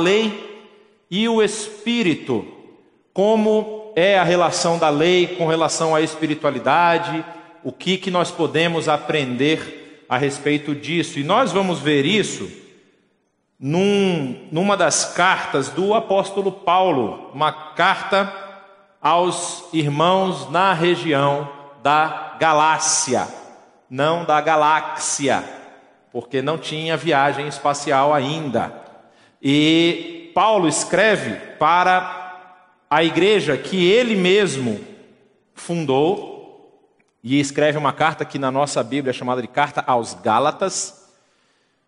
lei e o espírito. Como é a relação da lei com relação à espiritualidade? O que, que nós podemos aprender a respeito disso? E nós vamos ver isso num, numa das cartas do apóstolo Paulo, uma carta aos irmãos na região da Galácia, não da galáxia, porque não tinha viagem espacial ainda. E Paulo escreve para a igreja que ele mesmo fundou, e escreve uma carta que na nossa Bíblia é chamada de Carta aos Gálatas,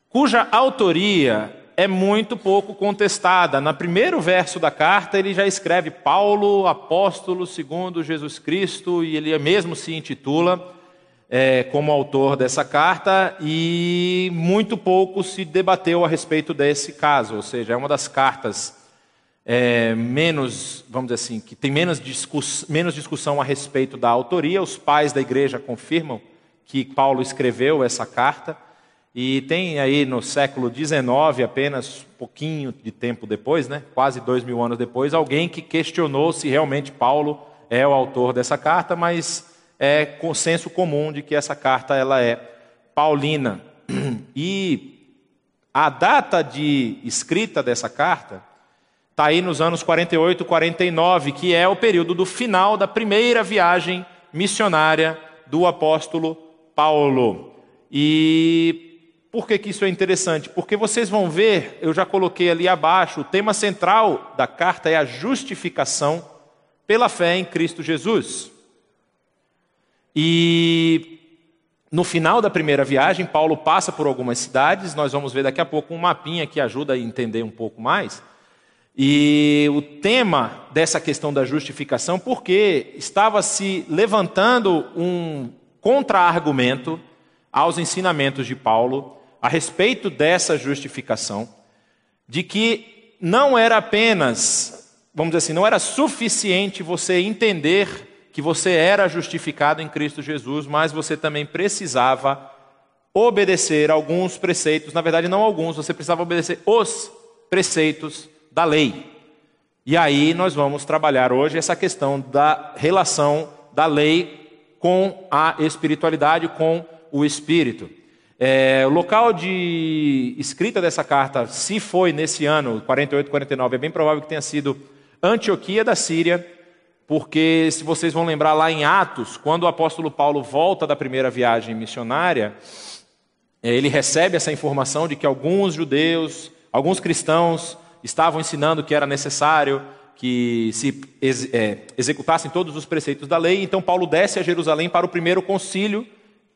cuja autoria é muito pouco contestada. No primeiro verso da carta, ele já escreve Paulo, apóstolo segundo Jesus Cristo, e ele mesmo se intitula é, como autor dessa carta, e muito pouco se debateu a respeito desse caso, ou seja, é uma das cartas é, menos, vamos dizer assim, que tem menos, discuss, menos discussão a respeito da autoria. Os pais da igreja confirmam que Paulo escreveu essa carta. E tem aí no século XIX, apenas pouquinho de tempo depois, né, quase dois mil anos depois, alguém que questionou se realmente Paulo é o autor dessa carta, mas é consenso comum de que essa carta ela é paulina. E a data de escrita dessa carta está aí nos anos 48, 49, que é o período do final da primeira viagem missionária do apóstolo Paulo. E por que, que isso é interessante? Porque vocês vão ver, eu já coloquei ali abaixo, o tema central da carta é a justificação pela fé em Cristo Jesus. E no final da primeira viagem, Paulo passa por algumas cidades, nós vamos ver daqui a pouco um mapinha que ajuda a entender um pouco mais. E o tema dessa questão da justificação, porque estava se levantando um contra-argumento aos ensinamentos de Paulo a respeito dessa justificação, de que não era apenas, vamos dizer assim, não era suficiente você entender que você era justificado em Cristo Jesus, mas você também precisava obedecer alguns preceitos, na verdade, não alguns, você precisava obedecer os preceitos da lei. E aí nós vamos trabalhar hoje essa questão da relação da lei com a espiritualidade, com o espírito. É, o local de escrita dessa carta, se foi nesse ano, 48, 49, é bem provável que tenha sido Antioquia da Síria, porque se vocês vão lembrar lá em Atos, quando o apóstolo Paulo volta da primeira viagem missionária, é, ele recebe essa informação de que alguns judeus, alguns cristãos estavam ensinando que era necessário que se ex, é, executassem todos os preceitos da lei, então Paulo desce a Jerusalém para o primeiro concílio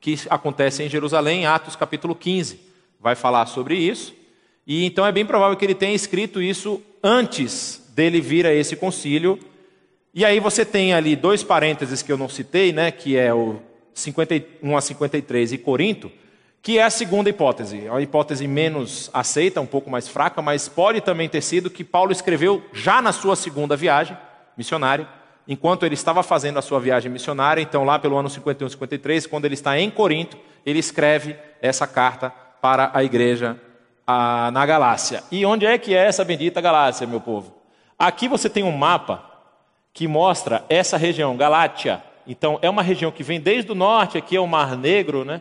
que acontece em Jerusalém, Atos capítulo 15, vai falar sobre isso. E então é bem provável que ele tenha escrito isso antes dele vir a esse concílio. E aí você tem ali dois parênteses que eu não citei, né, que é o 51 a 53 e Corinto, que é a segunda hipótese, é uma hipótese menos aceita, um pouco mais fraca, mas pode também ter sido que Paulo escreveu já na sua segunda viagem missionária, enquanto ele estava fazendo a sua viagem missionária, então lá pelo ano 51, 53, quando ele está em Corinto, ele escreve essa carta para a igreja a, na Galácia. E onde é que é essa bendita Galácia, meu povo? Aqui você tem um mapa que mostra essa região, Galátia. Então é uma região que vem desde o norte, aqui é o Mar Negro, né?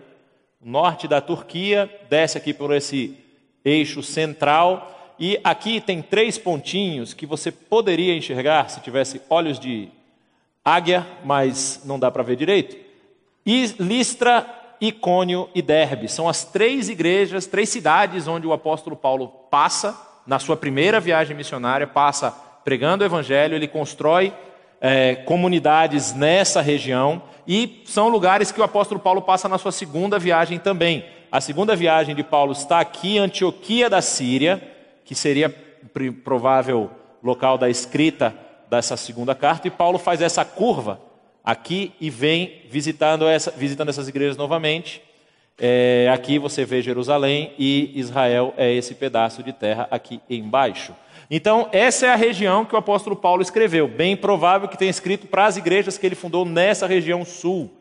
Norte da Turquia, desce aqui por esse eixo central e aqui tem três pontinhos que você poderia enxergar se tivesse olhos de águia, mas não dá para ver direito. Listra, Icônio e Derbe são as três igrejas, três cidades onde o apóstolo Paulo passa na sua primeira viagem missionária, passa pregando o evangelho, ele constrói é, comunidades nessa região e são lugares que o apóstolo Paulo passa na sua segunda viagem também. A segunda viagem de Paulo está aqui, Antioquia da Síria que seria provável local da escrita dessa segunda carta, e Paulo faz essa curva aqui e vem visitando, essa, visitando essas igrejas novamente. É, aqui você vê Jerusalém e Israel é esse pedaço de terra aqui embaixo. Então, essa é a região que o apóstolo Paulo escreveu. Bem provável que tenha escrito para as igrejas que ele fundou nessa região sul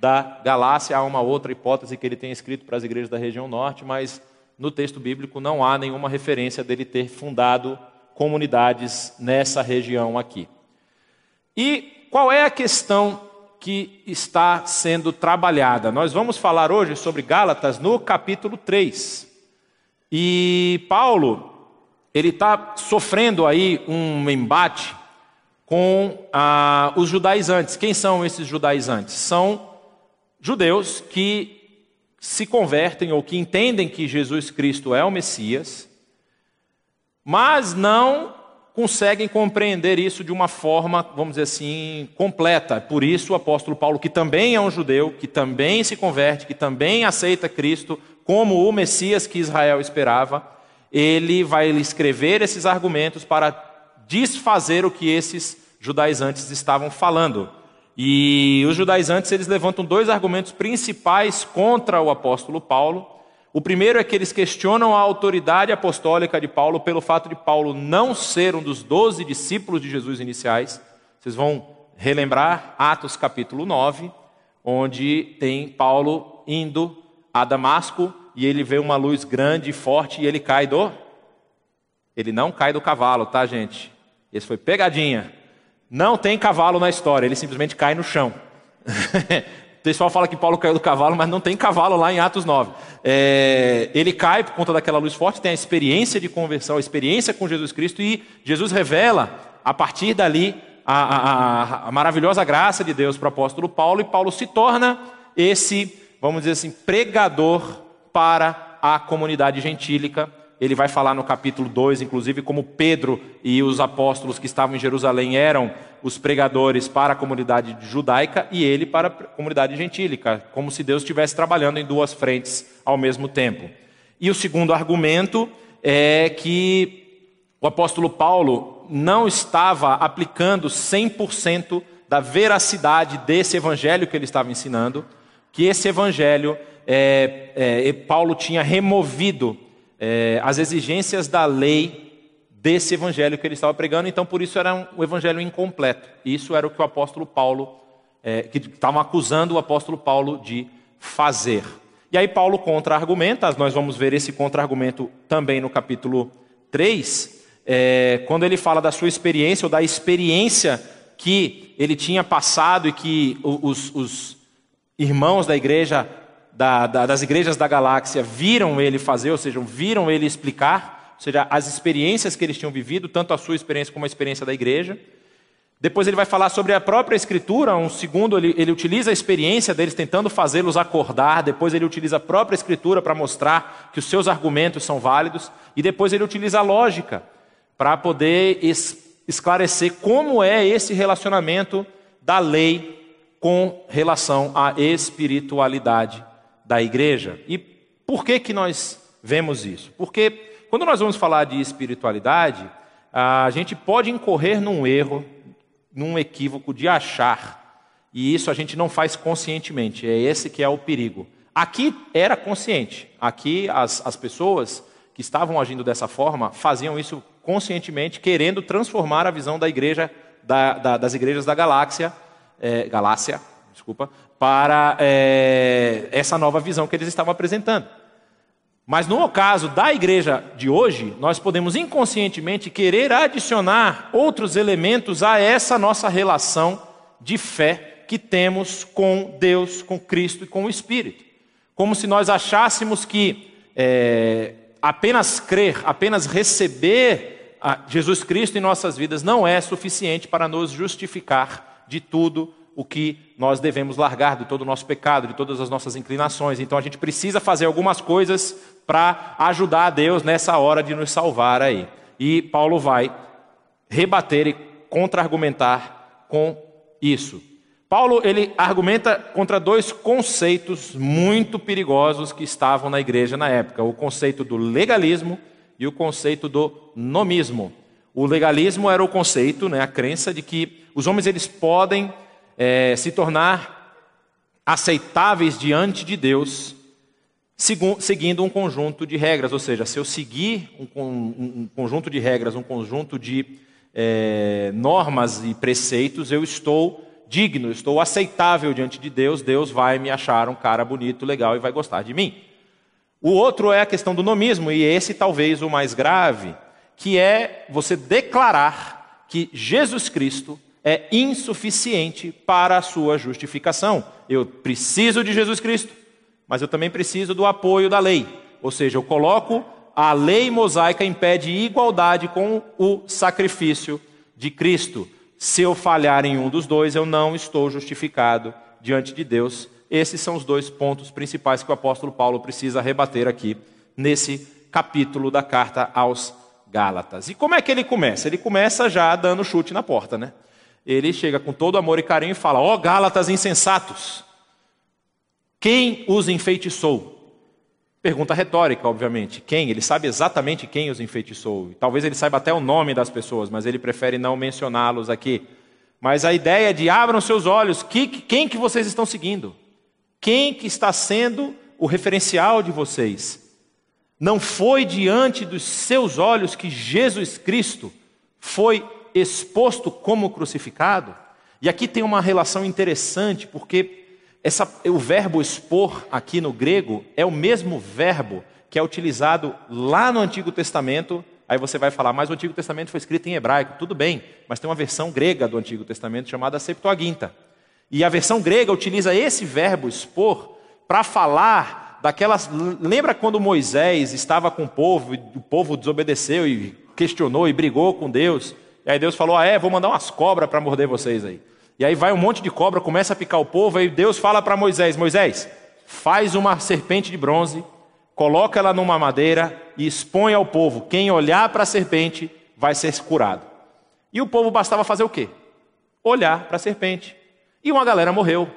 da Galácia. Há uma outra hipótese que ele tenha escrito para as igrejas da região norte, mas no texto bíblico não há nenhuma referência dele ter fundado comunidades nessa região aqui. E qual é a questão que está sendo trabalhada? Nós vamos falar hoje sobre Gálatas no capítulo 3. E Paulo, ele está sofrendo aí um embate com ah, os judaizantes. Quem são esses judaizantes? São judeus que se convertem ou que entendem que Jesus Cristo é o Messias, mas não conseguem compreender isso de uma forma, vamos dizer assim, completa. Por isso, o apóstolo Paulo, que também é um judeu, que também se converte, que também aceita Cristo como o Messias que Israel esperava, ele vai escrever esses argumentos para desfazer o que esses judaizantes estavam falando. E os judaizantes eles levantam dois argumentos principais contra o apóstolo Paulo. O primeiro é que eles questionam a autoridade apostólica de Paulo pelo fato de Paulo não ser um dos doze discípulos de Jesus iniciais. Vocês vão relembrar Atos capítulo 9, onde tem Paulo indo a Damasco e ele vê uma luz grande e forte e ele cai do. Ele não cai do cavalo, tá, gente? Esse foi pegadinha. Não tem cavalo na história, ele simplesmente cai no chão. o pessoal fala que Paulo caiu do cavalo, mas não tem cavalo lá em Atos 9. É, ele cai por conta daquela luz forte, tem a experiência de conversão, a experiência com Jesus Cristo, e Jesus revela, a partir dali, a, a, a maravilhosa graça de Deus para o apóstolo Paulo, e Paulo se torna esse, vamos dizer assim, pregador para a comunidade gentílica ele vai falar no capítulo 2, inclusive, como Pedro e os apóstolos que estavam em Jerusalém eram os pregadores para a comunidade judaica e ele para a comunidade gentílica, como se Deus estivesse trabalhando em duas frentes ao mesmo tempo. E o segundo argumento é que o apóstolo Paulo não estava aplicando 100% da veracidade desse evangelho que ele estava ensinando, que esse evangelho, é, é, Paulo tinha removido é, as exigências da lei desse evangelho que ele estava pregando, então por isso era um, evangelho incompleto. Isso era o que o apóstolo Paulo, é, que estavam acusando o apóstolo Paulo de fazer. E aí Paulo contra-argumenta, nós vamos ver esse contra-argumento também no capítulo 3, é, quando ele fala da sua experiência, ou da experiência que ele tinha passado e que os, os irmãos da igreja da, da, das igrejas da galáxia viram ele fazer, ou seja, viram ele explicar, ou seja, as experiências que eles tinham vivido, tanto a sua experiência como a experiência da igreja. Depois ele vai falar sobre a própria escritura, um segundo ele, ele utiliza a experiência deles tentando fazê-los acordar, depois ele utiliza a própria escritura para mostrar que os seus argumentos são válidos, e depois ele utiliza a lógica para poder es, esclarecer como é esse relacionamento da lei com relação à espiritualidade da igreja. E por que, que nós vemos isso? Porque quando nós vamos falar de espiritualidade, a gente pode incorrer num erro, num equívoco de achar, e isso a gente não faz conscientemente, é esse que é o perigo. Aqui era consciente, aqui as, as pessoas que estavam agindo dessa forma faziam isso conscientemente, querendo transformar a visão da igreja, da, da, das igrejas da galáxia, é, galáxia, desculpa, para é, essa nova visão que eles estavam apresentando. Mas no caso da igreja de hoje, nós podemos inconscientemente querer adicionar outros elementos a essa nossa relação de fé que temos com Deus, com Cristo e com o Espírito. Como se nós achássemos que é, apenas crer, apenas receber Jesus Cristo em nossas vidas não é suficiente para nos justificar de tudo o que nós devemos largar de todo o nosso pecado, de todas as nossas inclinações. Então a gente precisa fazer algumas coisas para ajudar a Deus nessa hora de nos salvar aí. E Paulo vai rebater e contra-argumentar com isso. Paulo ele argumenta contra dois conceitos muito perigosos que estavam na igreja na época: o conceito do legalismo e o conceito do nomismo. O legalismo era o conceito, né, a crença de que os homens eles podem é, se tornar aceitáveis diante de Deus, seguindo um conjunto de regras. Ou seja, se eu seguir um, um conjunto de regras, um conjunto de é, normas e preceitos, eu estou digno, estou aceitável diante de Deus, Deus vai me achar um cara bonito, legal e vai gostar de mim. O outro é a questão do nomismo, e esse talvez o mais grave, que é você declarar que Jesus Cristo é insuficiente para a sua justificação. Eu preciso de Jesus Cristo, mas eu também preciso do apoio da lei. Ou seja, eu coloco a lei mosaica impede igualdade com o sacrifício de Cristo. Se eu falhar em um dos dois, eu não estou justificado diante de Deus. Esses são os dois pontos principais que o apóstolo Paulo precisa rebater aqui nesse capítulo da carta aos Gálatas. E como é que ele começa? Ele começa já dando chute na porta, né? Ele chega com todo amor e carinho e fala: Ó oh, Gálatas insensatos, quem os enfeitiçou? Pergunta retórica, obviamente. Quem? Ele sabe exatamente quem os enfeitiçou. Talvez ele saiba até o nome das pessoas, mas ele prefere não mencioná-los aqui. Mas a ideia de abram seus olhos, que, quem que vocês estão seguindo? Quem que está sendo o referencial de vocês? Não foi diante dos seus olhos que Jesus Cristo foi exposto como crucificado? E aqui tem uma relação interessante, porque essa, o verbo expor aqui no grego é o mesmo verbo que é utilizado lá no Antigo Testamento. Aí você vai falar, mas o Antigo Testamento foi escrito em hebraico. Tudo bem, mas tem uma versão grega do Antigo Testamento chamada Septuaginta. E a versão grega utiliza esse verbo expor para falar daquelas. Lembra quando Moisés estava com o povo, e o povo desobedeceu e questionou e brigou com Deus? E aí Deus falou: Ah, é, vou mandar umas cobras para morder vocês aí. E aí vai um monte de cobra, começa a picar o povo, aí Deus fala para Moisés: Moisés, faz uma serpente de bronze, coloca ela numa madeira e expõe ao povo. Quem olhar para a serpente vai ser curado. E o povo bastava fazer o quê? Olhar para a serpente. E uma galera morreu.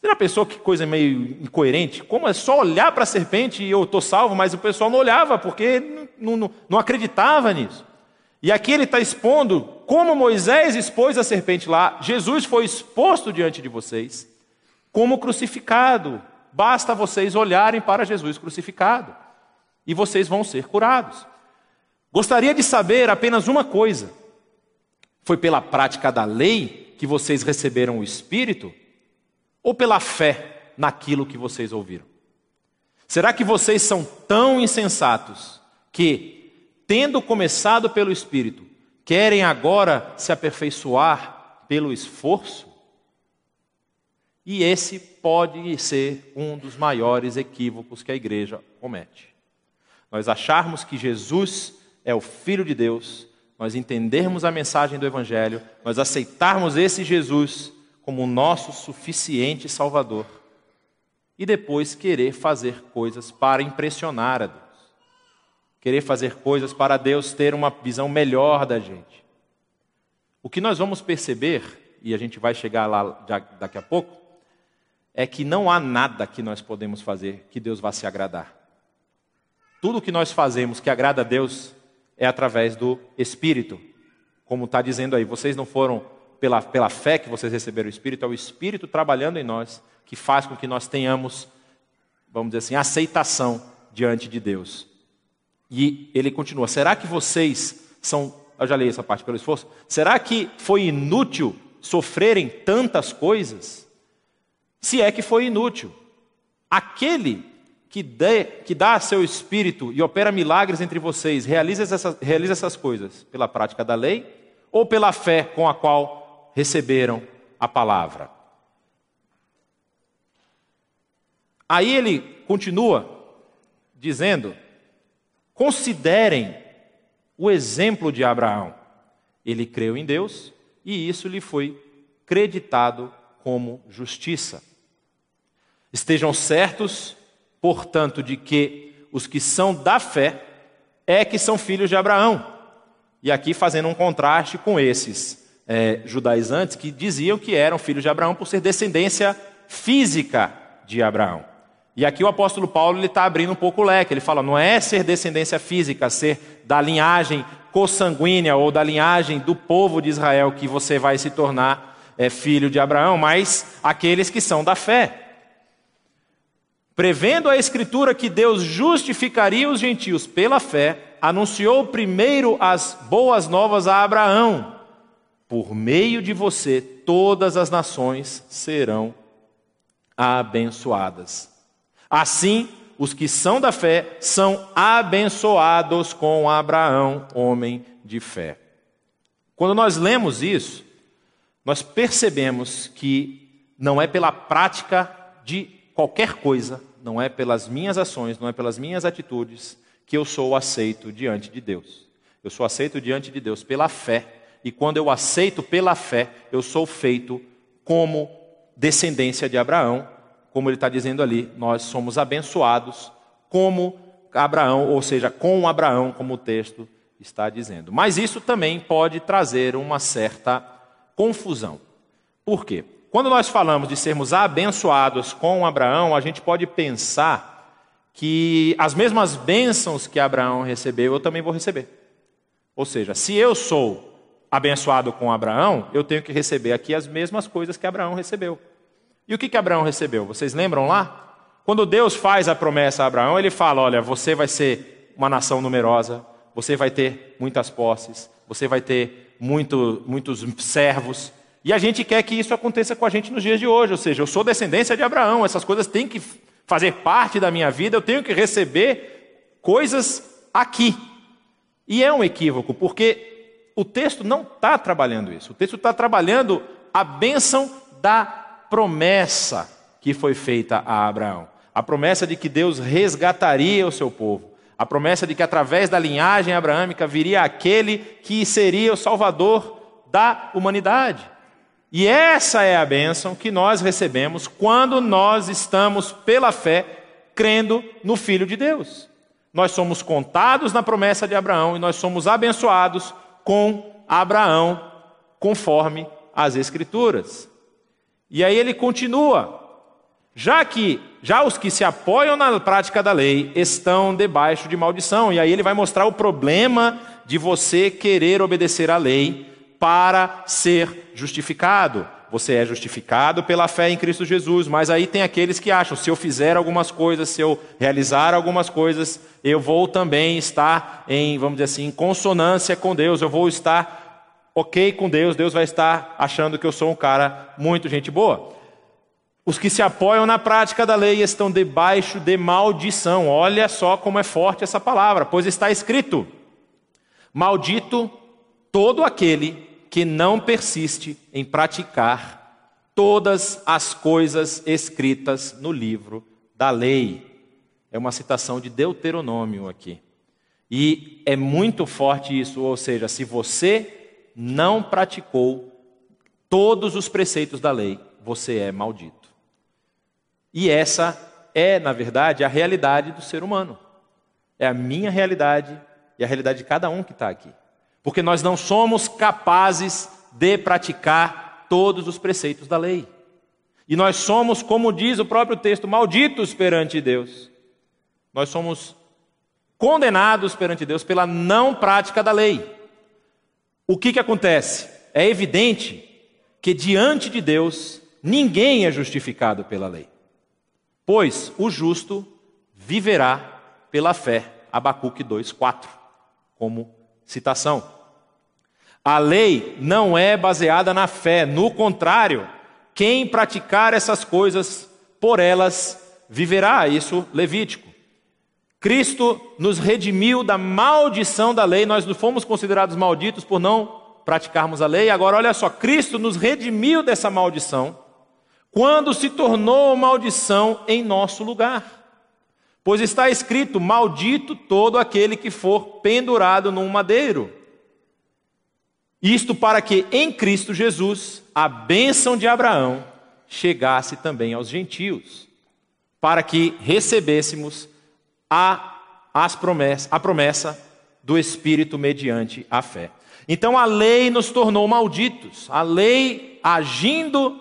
Você já pensou que coisa meio incoerente? Como é só olhar para a serpente e eu estou salvo, mas o pessoal não olhava porque não, não, não acreditava nisso. E aqui ele está expondo como Moisés expôs a serpente lá, Jesus foi exposto diante de vocês como crucificado. Basta vocês olharem para Jesus crucificado e vocês vão ser curados. Gostaria de saber apenas uma coisa: foi pela prática da lei que vocês receberam o Espírito ou pela fé naquilo que vocês ouviram? Será que vocês são tão insensatos que tendo começado pelo Espírito, querem agora se aperfeiçoar pelo esforço? E esse pode ser um dos maiores equívocos que a igreja comete. Nós acharmos que Jesus é o Filho de Deus, nós entendermos a mensagem do Evangelho, nós aceitarmos esse Jesus como nosso suficiente Salvador e depois querer fazer coisas para impressionar a Deus querer fazer coisas para Deus ter uma visão melhor da gente. O que nós vamos perceber, e a gente vai chegar lá daqui a pouco, é que não há nada que nós podemos fazer que Deus vá se agradar. Tudo que nós fazemos que agrada a Deus é através do Espírito. Como está dizendo aí, vocês não foram pela, pela fé que vocês receberam o Espírito, é o Espírito trabalhando em nós que faz com que nós tenhamos, vamos dizer assim, aceitação diante de Deus. E ele continua: será que vocês são. Eu já li essa parte pelo esforço. Será que foi inútil sofrerem tantas coisas? Se é que foi inútil. Aquele que, dê, que dá seu espírito e opera milagres entre vocês, realiza essas, realiza essas coisas pela prática da lei ou pela fé com a qual receberam a palavra? Aí ele continua dizendo Considerem o exemplo de Abraão. Ele creu em Deus e isso lhe foi creditado como justiça. Estejam certos, portanto, de que os que são da fé é que são filhos de Abraão. E aqui fazendo um contraste com esses é, judaizantes que diziam que eram filhos de Abraão por ser descendência física de Abraão. E aqui o apóstolo Paulo está abrindo um pouco o leque. Ele fala: não é ser descendência física, ser da linhagem consanguínea ou da linhagem do povo de Israel que você vai se tornar é, filho de Abraão, mas aqueles que são da fé. Prevendo a Escritura que Deus justificaria os gentios pela fé, anunciou primeiro as boas novas a Abraão: por meio de você, todas as nações serão abençoadas. Assim, os que são da fé são abençoados com Abraão, homem de fé. Quando nós lemos isso, nós percebemos que não é pela prática de qualquer coisa, não é pelas minhas ações, não é pelas minhas atitudes que eu sou aceito diante de Deus. Eu sou aceito diante de Deus pela fé, e quando eu aceito pela fé, eu sou feito como descendência de Abraão, como ele está dizendo ali, nós somos abençoados como Abraão, ou seja, com Abraão, como o texto está dizendo. Mas isso também pode trazer uma certa confusão. Por quê? Quando nós falamos de sermos abençoados com Abraão, a gente pode pensar que as mesmas bênçãos que Abraão recebeu, eu também vou receber. Ou seja, se eu sou abençoado com Abraão, eu tenho que receber aqui as mesmas coisas que Abraão recebeu. E o que, que Abraão recebeu? Vocês lembram lá? Quando Deus faz a promessa a Abraão, ele fala: Olha, você vai ser uma nação numerosa, você vai ter muitas posses, você vai ter muito, muitos servos. E a gente quer que isso aconteça com a gente nos dias de hoje, ou seja, eu sou descendência de Abraão, essas coisas têm que fazer parte da minha vida, eu tenho que receber coisas aqui. E é um equívoco, porque o texto não está trabalhando isso, o texto está trabalhando a bênção da promessa que foi feita a Abraão. A promessa de que Deus resgataria o seu povo a promessa de que através da linhagem abraâmica viria aquele que seria o salvador da humanidade. E essa é a bênção que nós recebemos quando nós estamos, pela fé, crendo no Filho de Deus. Nós somos contados na promessa de Abraão e nós somos abençoados com Abraão, conforme as Escrituras. E aí ele continua: já que já os que se apoiam na prática da lei estão debaixo de maldição. E aí ele vai mostrar o problema de você querer obedecer à lei para ser justificado. Você é justificado pela fé em Cristo Jesus, mas aí tem aqueles que acham: se eu fizer algumas coisas, se eu realizar algumas coisas, eu vou também estar em, vamos dizer assim, consonância com Deus, eu vou estar ok com Deus, Deus vai estar achando que eu sou um cara muito gente boa. Os que se apoiam na prática da lei estão debaixo de maldição. Olha só como é forte essa palavra, pois está escrito: Maldito todo aquele que não persiste em praticar todas as coisas escritas no livro da lei. É uma citação de Deuteronômio aqui. E é muito forte isso, ou seja, se você não praticou todos os preceitos da lei, você é maldito. E essa é, na verdade, a realidade do ser humano. É a minha realidade e a realidade de cada um que está aqui. Porque nós não somos capazes de praticar todos os preceitos da lei. E nós somos, como diz o próprio texto, malditos perante Deus. Nós somos condenados perante Deus pela não prática da lei. O que, que acontece? É evidente que diante de Deus ninguém é justificado pela lei. Pois o justo viverá pela fé. Abacuque 2:4, como citação. A lei não é baseada na fé, no contrário, quem praticar essas coisas, por elas viverá. Isso Levítico. Cristo nos redimiu da maldição da lei, nós fomos considerados malditos por não praticarmos a lei. Agora, olha só, Cristo nos redimiu dessa maldição quando se tornou maldição em nosso lugar. Pois está escrito: Maldito todo aquele que for pendurado num madeiro. Isto para que em Cristo Jesus a bênção de Abraão chegasse também aos gentios, para que recebêssemos a, as promessa, a promessa do Espírito mediante a fé. Então a lei nos tornou malditos, a lei agindo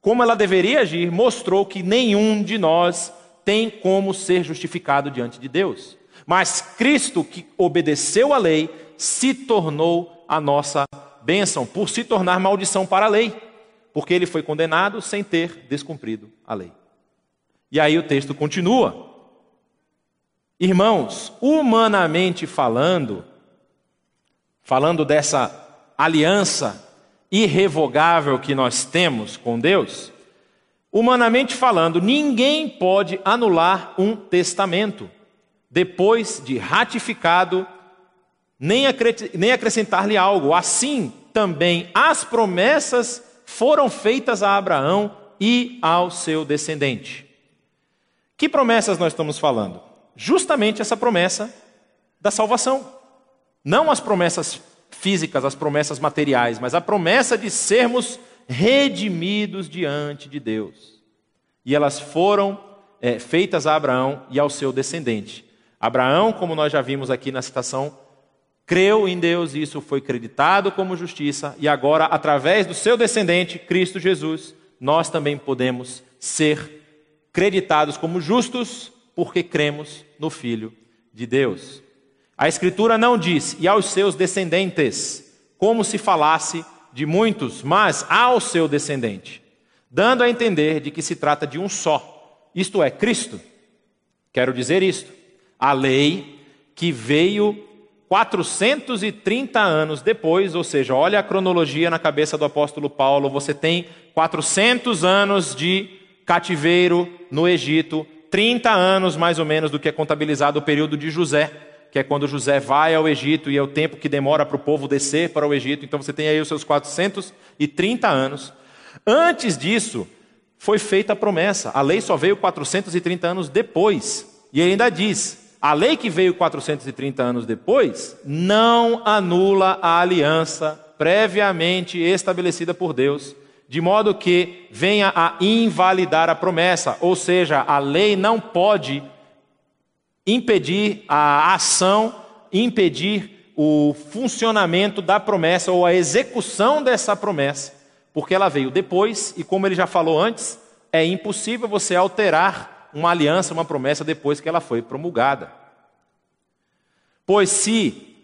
como ela deveria agir, mostrou que nenhum de nós tem como ser justificado diante de Deus. Mas Cristo, que obedeceu à lei, se tornou a nossa bênção, por se tornar maldição para a lei, porque ele foi condenado sem ter descumprido a lei. E aí o texto continua. Irmãos, humanamente falando, falando dessa aliança irrevogável que nós temos com Deus, Humanamente falando, ninguém pode anular um testamento depois de ratificado, nem acrescentar-lhe algo. Assim, também as promessas foram feitas a Abraão e ao seu descendente. Que promessas nós estamos falando? Justamente essa promessa da salvação. Não as promessas físicas, as promessas materiais, mas a promessa de sermos redimidos diante de Deus. E elas foram é, feitas a Abraão e ao seu descendente. Abraão, como nós já vimos aqui na citação, creu em Deus, e isso foi creditado como justiça, e agora, através do seu descendente, Cristo Jesus, nós também podemos ser creditados como justos, porque cremos no Filho de Deus. A Escritura não diz, e aos seus descendentes, como se falasse de muitos, mas ao seu descendente, dando a entender de que se trata de um só, isto é, Cristo. Quero dizer isto: a lei que veio 430 anos depois, ou seja, olha a cronologia na cabeça do apóstolo Paulo, você tem 400 anos de cativeiro no Egito, 30 anos mais ou menos do que é contabilizado o período de José que é quando José vai ao Egito e é o tempo que demora para o povo descer para o Egito. Então você tem aí os seus 430 anos. Antes disso, foi feita a promessa. A lei só veio 430 anos depois. E ele ainda diz: a lei que veio 430 anos depois não anula a aliança previamente estabelecida por Deus, de modo que venha a invalidar a promessa. Ou seja, a lei não pode impedir a ação, impedir o funcionamento da promessa ou a execução dessa promessa, porque ela veio depois e, como ele já falou antes, é impossível você alterar uma aliança, uma promessa depois que ela foi promulgada. Pois se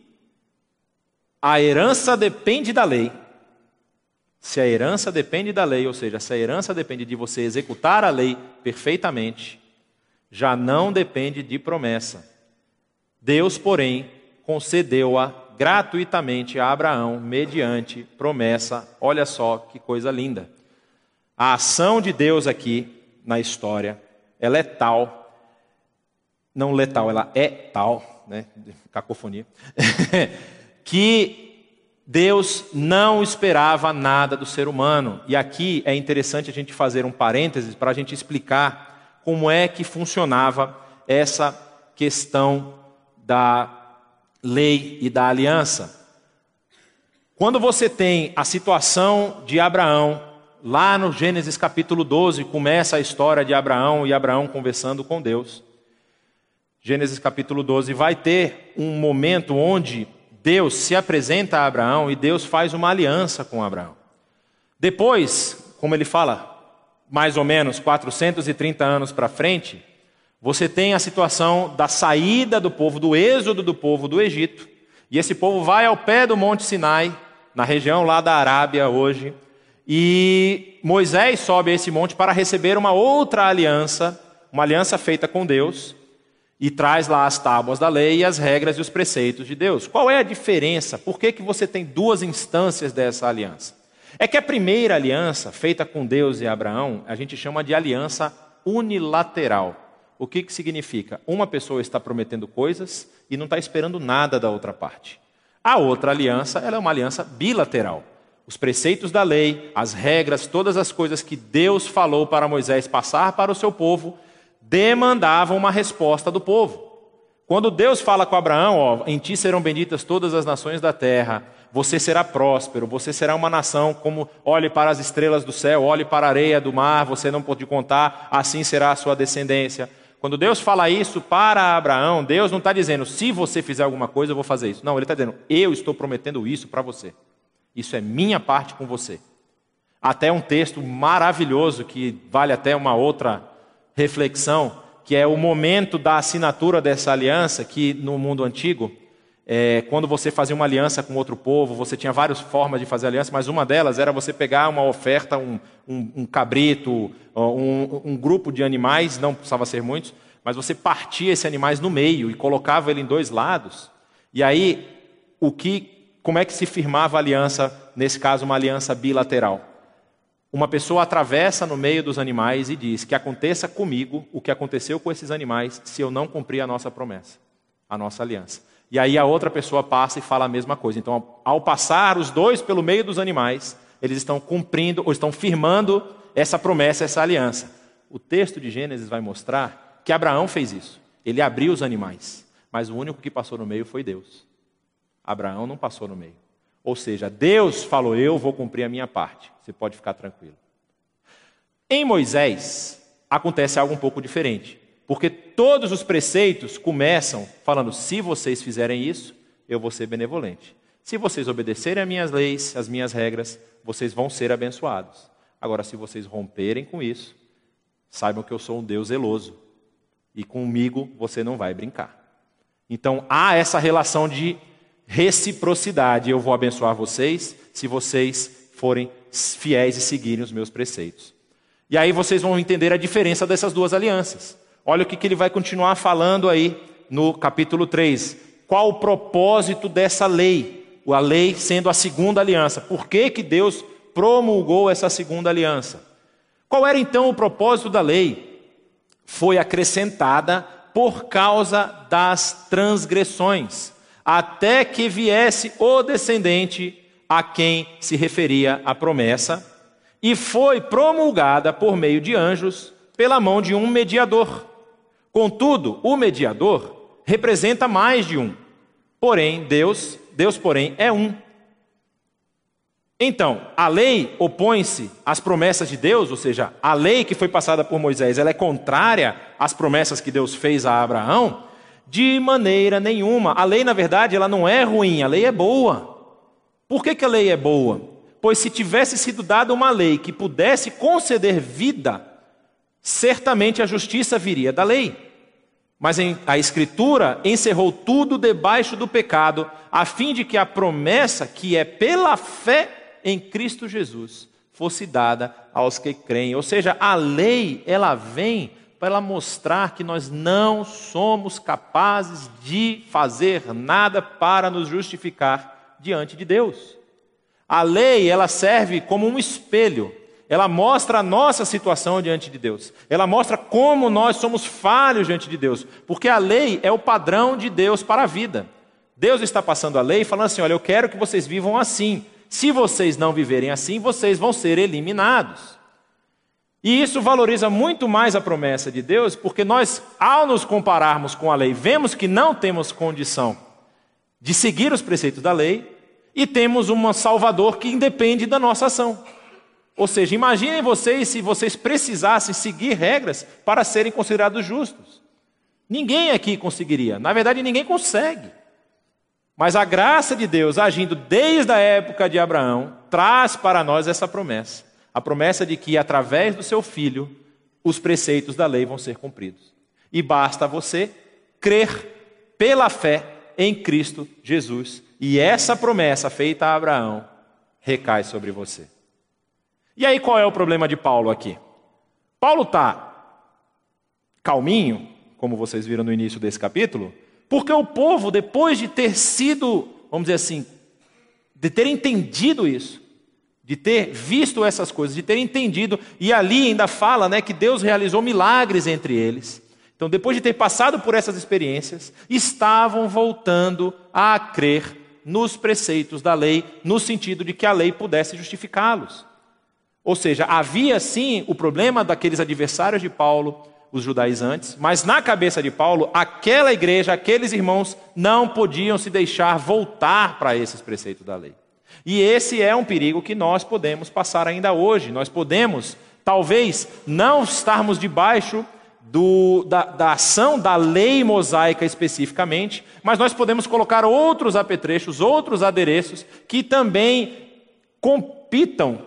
a herança depende da lei, se a herança depende da lei, ou seja, se a herança depende de você executar a lei perfeitamente, já não depende de promessa. Deus, porém, concedeu-a gratuitamente a Abraão, mediante promessa. Olha só que coisa linda. A ação de Deus aqui na história, ela é tal, não letal, ela é tal, né? Cacofonia, que Deus não esperava nada do ser humano. E aqui é interessante a gente fazer um parênteses para a gente explicar como é que funcionava essa questão da lei e da aliança. Quando você tem a situação de Abraão, lá no Gênesis capítulo 12, começa a história de Abraão e Abraão conversando com Deus. Gênesis capítulo 12 vai ter um momento onde Deus se apresenta a Abraão e Deus faz uma aliança com Abraão. Depois, como ele fala, mais ou menos 430 anos para frente, você tem a situação da saída do povo, do êxodo do povo do Egito, e esse povo vai ao pé do Monte Sinai, na região lá da Arábia hoje, e Moisés sobe a esse monte para receber uma outra aliança, uma aliança feita com Deus, e traz lá as tábuas da lei e as regras e os preceitos de Deus. Qual é a diferença? Por que, que você tem duas instâncias dessa aliança? É que a primeira aliança, feita com Deus e Abraão, a gente chama de aliança unilateral. O que, que significa? Uma pessoa está prometendo coisas e não está esperando nada da outra parte. A outra aliança ela é uma aliança bilateral. Os preceitos da lei, as regras, todas as coisas que Deus falou para Moisés passar para o seu povo, demandavam uma resposta do povo. Quando Deus fala com Abraão, ó, em ti serão benditas todas as nações da terra, você será próspero, você será uma nação como olhe para as estrelas do céu, olhe para a areia do mar, você não pode contar, assim será a sua descendência. Quando Deus fala isso para Abraão, Deus não está dizendo, se você fizer alguma coisa, eu vou fazer isso. Não, Ele está dizendo, eu estou prometendo isso para você. Isso é minha parte com você. Até um texto maravilhoso que vale até uma outra reflexão, que é o momento da assinatura dessa aliança, que no mundo antigo é, quando você fazia uma aliança com outro povo, você tinha várias formas de fazer aliança, mas uma delas era você pegar uma oferta, um, um, um cabrito, um, um, grupo de animais, não precisava ser muitos, mas você partia esses animais no meio e colocava ele em dois lados. E aí, o que, como é que se firmava a aliança, nesse caso, uma aliança bilateral? Uma pessoa atravessa no meio dos animais e diz que aconteça comigo o que aconteceu com esses animais se eu não cumprir a nossa promessa, a nossa aliança. E aí a outra pessoa passa e fala a mesma coisa. Então, ao passar os dois pelo meio dos animais, eles estão cumprindo ou estão firmando essa promessa, essa aliança. O texto de Gênesis vai mostrar que Abraão fez isso. Ele abriu os animais, mas o único que passou no meio foi Deus. Abraão não passou no meio. Ou seja, Deus falou: Eu vou cumprir a minha parte. Você pode ficar tranquilo. Em Moisés, acontece algo um pouco diferente. Porque todos os preceitos começam falando: se vocês fizerem isso, eu vou ser benevolente. Se vocês obedecerem às minhas leis, às minhas regras, vocês vão ser abençoados. Agora, se vocês romperem com isso, saibam que eu sou um Deus zeloso. E comigo você não vai brincar. Então há essa relação de reciprocidade. Eu vou abençoar vocês se vocês forem fiéis e seguirem os meus preceitos. E aí vocês vão entender a diferença dessas duas alianças. Olha o que, que ele vai continuar falando aí no capítulo 3. Qual o propósito dessa lei? A lei sendo a segunda aliança. Por que, que Deus promulgou essa segunda aliança? Qual era então o propósito da lei? Foi acrescentada por causa das transgressões até que viesse o descendente a quem se referia a promessa, e foi promulgada por meio de anjos pela mão de um mediador. Contudo, o mediador representa mais de um. Porém, Deus, Deus, porém, é um. Então, a lei opõe-se às promessas de Deus, ou seja, a lei que foi passada por Moisés, ela é contrária às promessas que Deus fez a Abraão. De maneira nenhuma. A lei, na verdade, ela não é ruim, a lei é boa. Por que, que a lei é boa? Pois se tivesse sido dada uma lei que pudesse conceder vida, certamente a justiça viria da lei. Mas a Escritura encerrou tudo debaixo do pecado, a fim de que a promessa, que é pela fé em Cristo Jesus, fosse dada aos que creem. Ou seja, a lei, ela vem para mostrar que nós não somos capazes de fazer nada para nos justificar diante de Deus. A lei, ela serve como um espelho. Ela mostra a nossa situação diante de Deus. Ela mostra como nós somos falhos diante de Deus. Porque a lei é o padrão de Deus para a vida. Deus está passando a lei falando assim: olha, eu quero que vocês vivam assim. Se vocês não viverem assim, vocês vão ser eliminados. E isso valoriza muito mais a promessa de Deus, porque nós, ao nos compararmos com a lei, vemos que não temos condição de seguir os preceitos da lei e temos um Salvador que independe da nossa ação. Ou seja, imaginem vocês se vocês precisassem seguir regras para serem considerados justos. Ninguém aqui conseguiria. Na verdade, ninguém consegue. Mas a graça de Deus, agindo desde a época de Abraão, traz para nós essa promessa a promessa de que, através do seu filho, os preceitos da lei vão ser cumpridos. E basta você crer pela fé em Cristo Jesus. E essa promessa feita a Abraão recai sobre você. E aí qual é o problema de Paulo aqui? Paulo está calminho, como vocês viram no início desse capítulo, porque o povo, depois de ter sido, vamos dizer assim, de ter entendido isso, de ter visto essas coisas, de ter entendido, e ali ainda fala né, que Deus realizou milagres entre eles. Então, depois de ter passado por essas experiências, estavam voltando a crer nos preceitos da lei, no sentido de que a lei pudesse justificá-los. Ou seja, havia sim o problema daqueles adversários de Paulo, os judaizantes, mas na cabeça de Paulo, aquela igreja, aqueles irmãos não podiam se deixar voltar para esses preceitos da lei. E esse é um perigo que nós podemos passar ainda hoje. Nós podemos, talvez, não estarmos debaixo do, da, da, ação da lei mosaica especificamente, mas nós podemos colocar outros apetrechos, outros adereços que também compitam.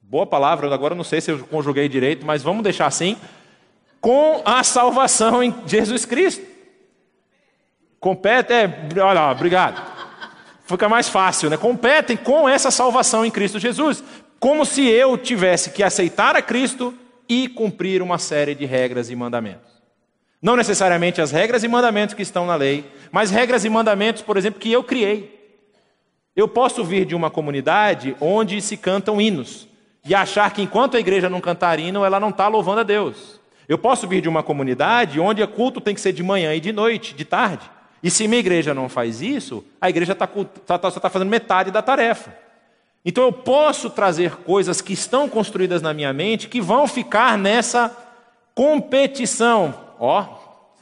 Boa palavra, agora não sei se eu conjuguei direito, mas vamos deixar assim. Com a salvação em Jesus Cristo. Compete, é, olha, obrigado fica mais fácil, né? Competem com essa salvação em Cristo Jesus, como se eu tivesse que aceitar a Cristo e cumprir uma série de regras e mandamentos. Não necessariamente as regras e mandamentos que estão na lei, mas regras e mandamentos, por exemplo, que eu criei. Eu posso vir de uma comunidade onde se cantam hinos. e achar que enquanto a igreja não cantar hino, ela não está louvando a Deus. Eu posso vir de uma comunidade onde o culto tem que ser de manhã e de noite, de tarde. E se minha igreja não faz isso, a igreja está tá, tá, só está fazendo metade da tarefa. Então eu posso trazer coisas que estão construídas na minha mente que vão ficar nessa competição. Ó,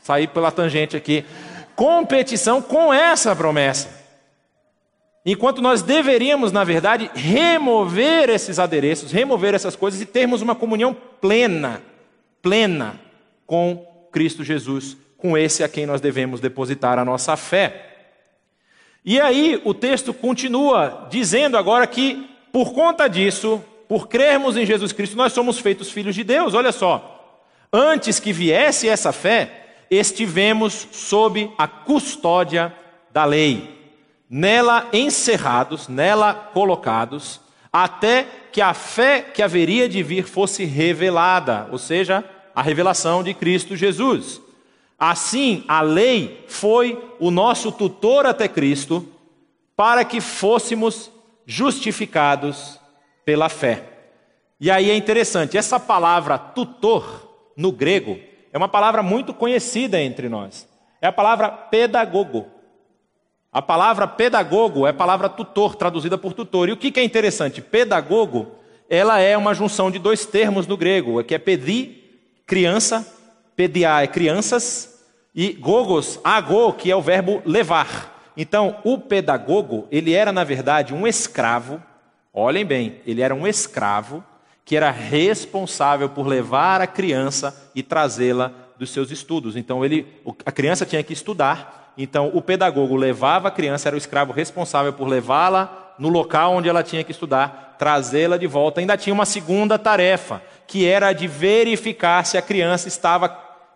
saí pela tangente aqui. Competição com essa promessa. Enquanto nós deveríamos, na verdade, remover esses adereços, remover essas coisas e termos uma comunhão plena, plena com Cristo Jesus, com esse a quem nós devemos depositar a nossa fé. E aí o texto continua dizendo agora que, por conta disso, por crermos em Jesus Cristo, nós somos feitos filhos de Deus. Olha só, antes que viesse essa fé, estivemos sob a custódia da lei nela encerrados, nela colocados, até que a fé que haveria de vir fosse revelada, ou seja, a revelação de Cristo Jesus. Assim, a lei foi o nosso tutor até Cristo, para que fôssemos justificados pela fé. E aí é interessante, essa palavra tutor, no grego, é uma palavra muito conhecida entre nós. É a palavra pedagogo. A palavra pedagogo é a palavra tutor, traduzida por tutor. E o que é interessante? Pedagogo, ela é uma junção de dois termos no grego, que é pedi, criança, pediar é crianças, e gogos, ago, que é o verbo levar. Então, o pedagogo, ele era, na verdade, um escravo, olhem bem, ele era um escravo que era responsável por levar a criança e trazê-la dos seus estudos. Então, ele, a criança tinha que estudar, então, o pedagogo levava a criança, era o escravo responsável por levá-la no local onde ela tinha que estudar, trazê-la de volta. Ainda tinha uma segunda tarefa, que era a de verificar se a criança estava,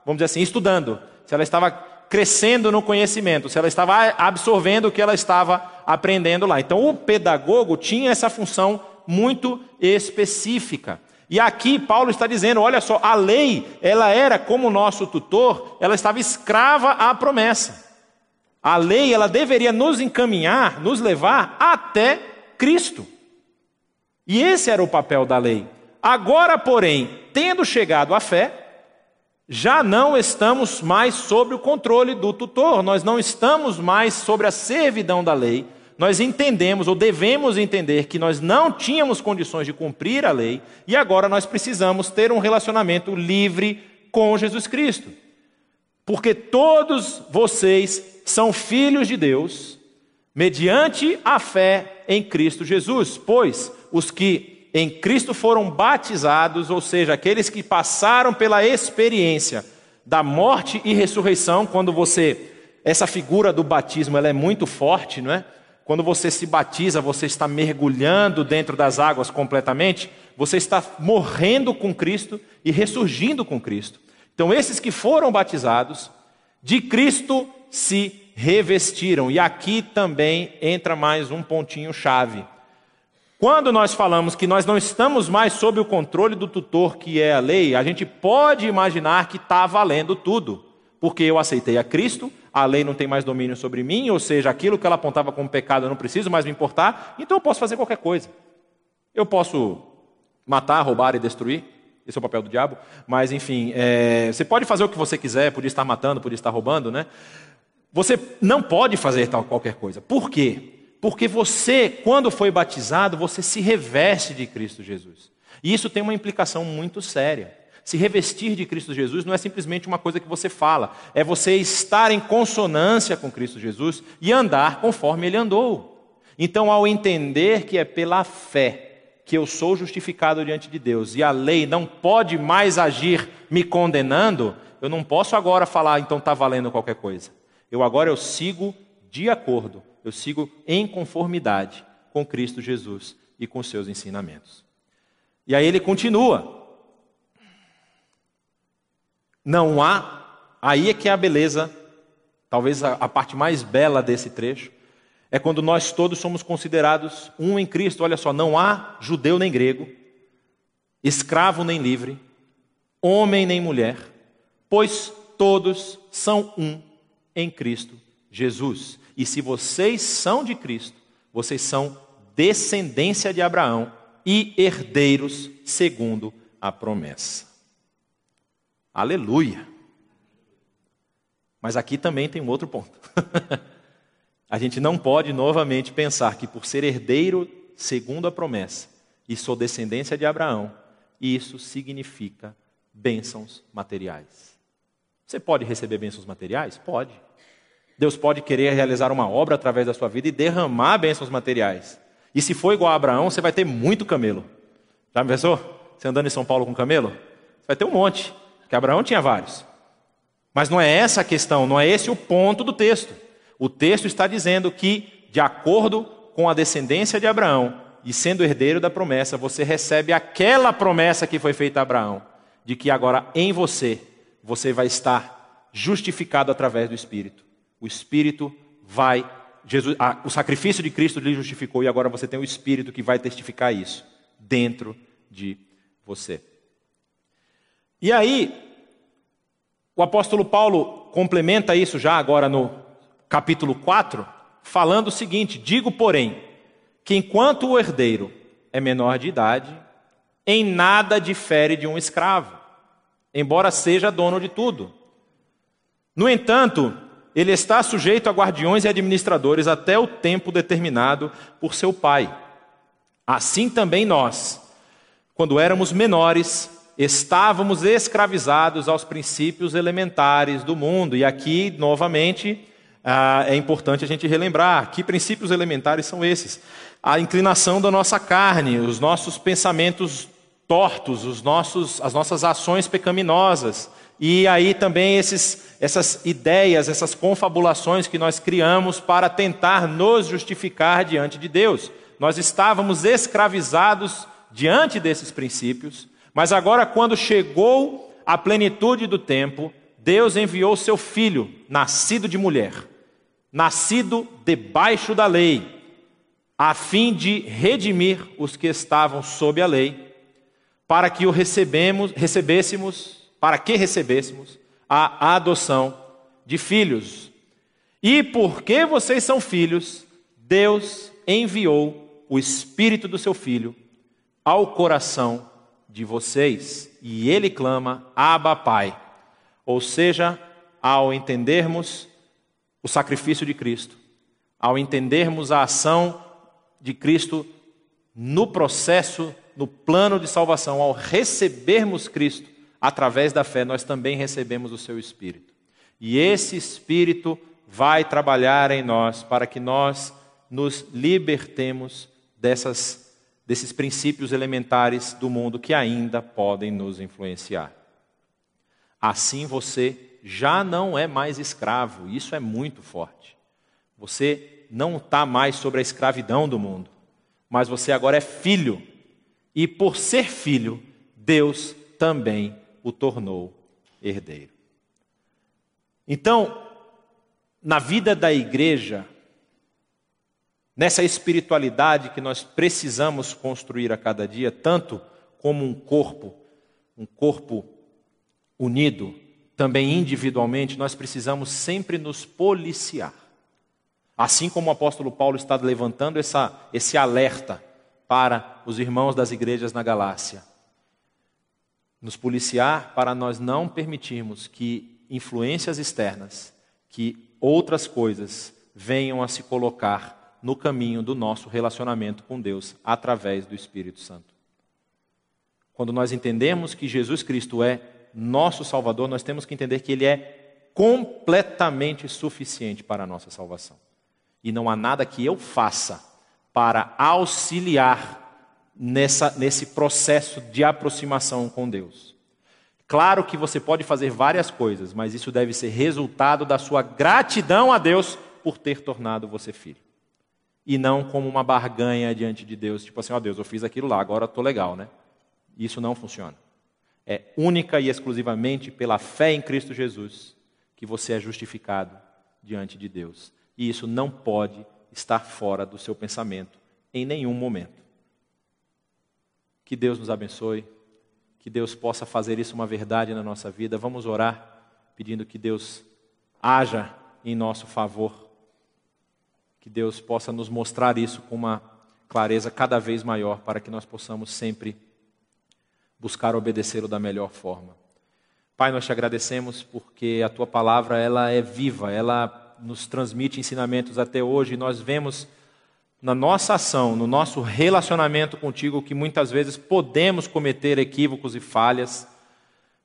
vamos dizer assim, estudando, se ela estava crescendo no conhecimento, se ela estava absorvendo o que ela estava aprendendo lá. Então, o pedagogo tinha essa função muito específica. E aqui Paulo está dizendo, olha só, a lei, ela era como nosso tutor, ela estava escrava à promessa. A lei ela deveria nos encaminhar, nos levar até Cristo. E esse era o papel da lei. Agora, porém, tendo chegado à fé, já não estamos mais sob o controle do tutor, nós não estamos mais sobre a servidão da lei. Nós entendemos ou devemos entender que nós não tínhamos condições de cumprir a lei e agora nós precisamos ter um relacionamento livre com Jesus Cristo. Porque todos vocês são filhos de Deus mediante a fé em Cristo Jesus. Pois os que em Cristo foram batizados, ou seja, aqueles que passaram pela experiência da morte e ressurreição, quando você essa figura do batismo ela é muito forte, não é? Quando você se batiza, você está mergulhando dentro das águas completamente, você está morrendo com Cristo e ressurgindo com Cristo. Então, esses que foram batizados, de Cristo se revestiram. E aqui também entra mais um pontinho chave. Quando nós falamos que nós não estamos mais sob o controle do tutor, que é a lei, a gente pode imaginar que está valendo tudo. Porque eu aceitei a Cristo, a lei não tem mais domínio sobre mim, ou seja, aquilo que ela apontava como pecado eu não preciso mais me importar, então eu posso fazer qualquer coisa. Eu posso matar, roubar e destruir, esse é o papel do diabo, mas enfim, é, você pode fazer o que você quiser, podia estar matando, podia estar roubando, né? Você não pode fazer tal qualquer coisa. Por quê? Porque você, quando foi batizado, você se reveste de Cristo Jesus. E isso tem uma implicação muito séria. Se revestir de Cristo Jesus não é simplesmente uma coisa que você fala, é você estar em consonância com Cristo Jesus e andar conforme ele andou. Então, ao entender que é pela fé que eu sou justificado diante de Deus e a lei não pode mais agir me condenando, eu não posso agora falar, então está valendo qualquer coisa. Eu agora eu sigo de acordo, eu sigo em conformidade com Cristo Jesus e com seus ensinamentos. E aí ele continua. Não há, aí é que é a beleza, talvez a, a parte mais bela desse trecho, é quando nós todos somos considerados um em Cristo. Olha só, não há judeu nem grego, escravo nem livre, homem nem mulher, pois todos são um em Cristo Jesus. E se vocês são de Cristo, vocês são descendência de Abraão e herdeiros segundo a promessa. Aleluia! Mas aqui também tem um outro ponto. a gente não pode novamente pensar que por ser herdeiro segundo a promessa e sou descendência de Abraão, isso significa bênçãos materiais. Você pode receber bênçãos materiais? Pode. Deus pode querer realizar uma obra através da sua vida e derramar bênçãos materiais. E se for igual a Abraão, você vai ter muito camelo. Já me pensou? Você andando em São Paulo com camelo? Você vai ter um monte, porque Abraão tinha vários. Mas não é essa a questão, não é esse o ponto do texto. O texto está dizendo que, de acordo com a descendência de Abraão e sendo herdeiro da promessa, você recebe aquela promessa que foi feita a Abraão, de que agora em você, você vai estar justificado através do Espírito. O Espírito vai Jesus, o sacrifício de Cristo lhe justificou e agora você tem o Espírito que vai testificar isso dentro de você. E aí, o apóstolo Paulo complementa isso já agora no capítulo 4, falando o seguinte: Digo, porém, que enquanto o herdeiro é menor de idade, em nada difere de um escravo, embora seja dono de tudo. No entanto, ele está sujeito a guardiões e administradores até o tempo determinado por seu pai. Assim também nós, quando éramos menores, estávamos escravizados aos princípios elementares do mundo. E aqui, novamente, ah, é importante a gente relembrar que princípios elementares são esses: a inclinação da nossa carne, os nossos pensamentos tortos, os nossos, as nossas ações pecaminosas e aí também esses, essas ideias, essas confabulações que nós criamos para tentar nos justificar diante de Deus. Nós estávamos escravizados diante desses princípios, mas agora, quando chegou a plenitude do tempo, Deus enviou seu filho, nascido de mulher, nascido debaixo da lei, a fim de redimir os que estavam sob a lei, para que o recebemos, recebêssemos para que recebêssemos a adoção de filhos. E porque vocês são filhos, Deus enviou o Espírito do seu Filho ao coração de vocês. E ele clama: Abba, Pai. Ou seja, ao entendermos o sacrifício de Cristo, ao entendermos a ação de Cristo no processo, no plano de salvação, ao recebermos Cristo, através da fé, nós também recebemos o seu Espírito. E esse Espírito vai trabalhar em nós para que nós nos libertemos dessas, desses princípios elementares do mundo que ainda podem nos influenciar. Assim você já não é mais escravo, isso é muito forte. Você não está mais sobre a escravidão do mundo, mas você agora é filho. E por ser filho, Deus também o tornou herdeiro. Então, na vida da igreja, nessa espiritualidade que nós precisamos construir a cada dia, tanto como um corpo, um corpo unido, também individualmente, nós precisamos sempre nos policiar. Assim como o apóstolo Paulo está levantando essa, esse alerta para os irmãos das igrejas na Galácia nos policiar para nós não permitirmos que influências externas, que outras coisas venham a se colocar no caminho do nosso relacionamento com Deus através do Espírito Santo. Quando nós entendemos que Jesus Cristo é nosso Salvador, nós temos que entender que Ele é completamente suficiente para a nossa salvação. E não há nada que eu faça para auxiliar nessa, nesse processo de aproximação com Deus. Claro que você pode fazer várias coisas, mas isso deve ser resultado da sua gratidão a Deus por ter tornado você filho. E não como uma barganha diante de Deus, tipo assim, ó oh, Deus, eu fiz aquilo lá, agora estou legal, né? Isso não funciona. É única e exclusivamente pela fé em Cristo Jesus que você é justificado diante de Deus. E isso não pode estar fora do seu pensamento em nenhum momento. Que Deus nos abençoe, que Deus possa fazer isso uma verdade na nossa vida. Vamos orar pedindo que Deus haja em nosso favor, que Deus possa nos mostrar isso com uma clareza cada vez maior para que nós possamos sempre buscar obedecê-lo da melhor forma. Pai, nós te agradecemos porque a tua palavra ela é viva, ela nos transmite ensinamentos até hoje nós vemos na nossa ação, no nosso relacionamento contigo que muitas vezes podemos cometer equívocos e falhas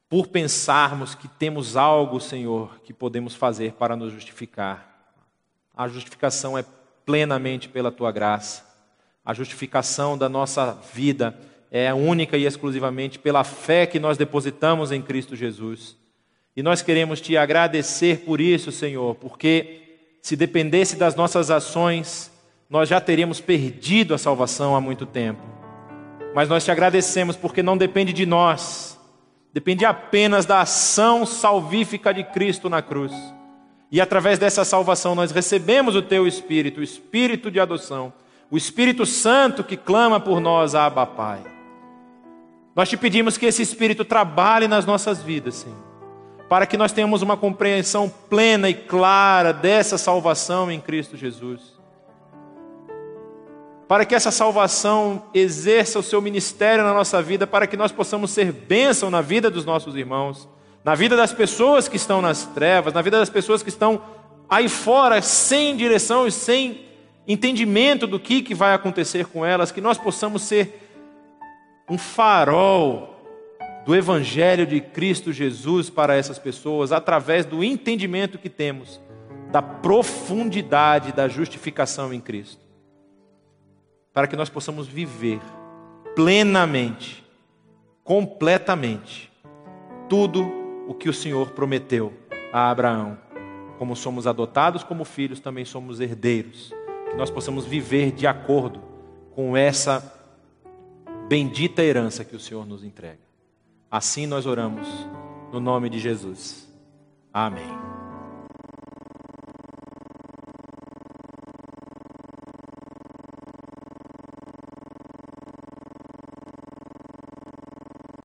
por pensarmos que temos algo, Senhor, que podemos fazer para nos justificar. A justificação é plenamente pela tua graça. A justificação da nossa vida é única e exclusivamente pela fé que nós depositamos em Cristo Jesus. E nós queremos te agradecer por isso, Senhor, porque se dependesse das nossas ações, nós já teríamos perdido a salvação há muito tempo. Mas nós te agradecemos porque não depende de nós, depende apenas da ação salvífica de Cristo na cruz. E através dessa salvação nós recebemos o teu Espírito, o Espírito de adoção, o Espírito Santo que clama por nós, Abba Pai. Nós te pedimos que esse Espírito trabalhe nas nossas vidas, Senhor, para que nós tenhamos uma compreensão plena e clara dessa salvação em Cristo Jesus para que essa salvação exerça o seu ministério na nossa vida, para que nós possamos ser bênção na vida dos nossos irmãos, na vida das pessoas que estão nas trevas, na vida das pessoas que estão aí fora, sem direção e sem entendimento do que, que vai acontecer com elas, que nós possamos ser um farol do Evangelho de Cristo Jesus para essas pessoas, através do entendimento que temos da profundidade da justificação em Cristo para que nós possamos viver plenamente, completamente, tudo o que o Senhor prometeu a Abraão. Como somos adotados como filhos, também somos herdeiros. Que nós possamos viver de acordo com essa bendita herança que o Senhor nos entrega. Assim nós oramos, no nome de Jesus. Amém.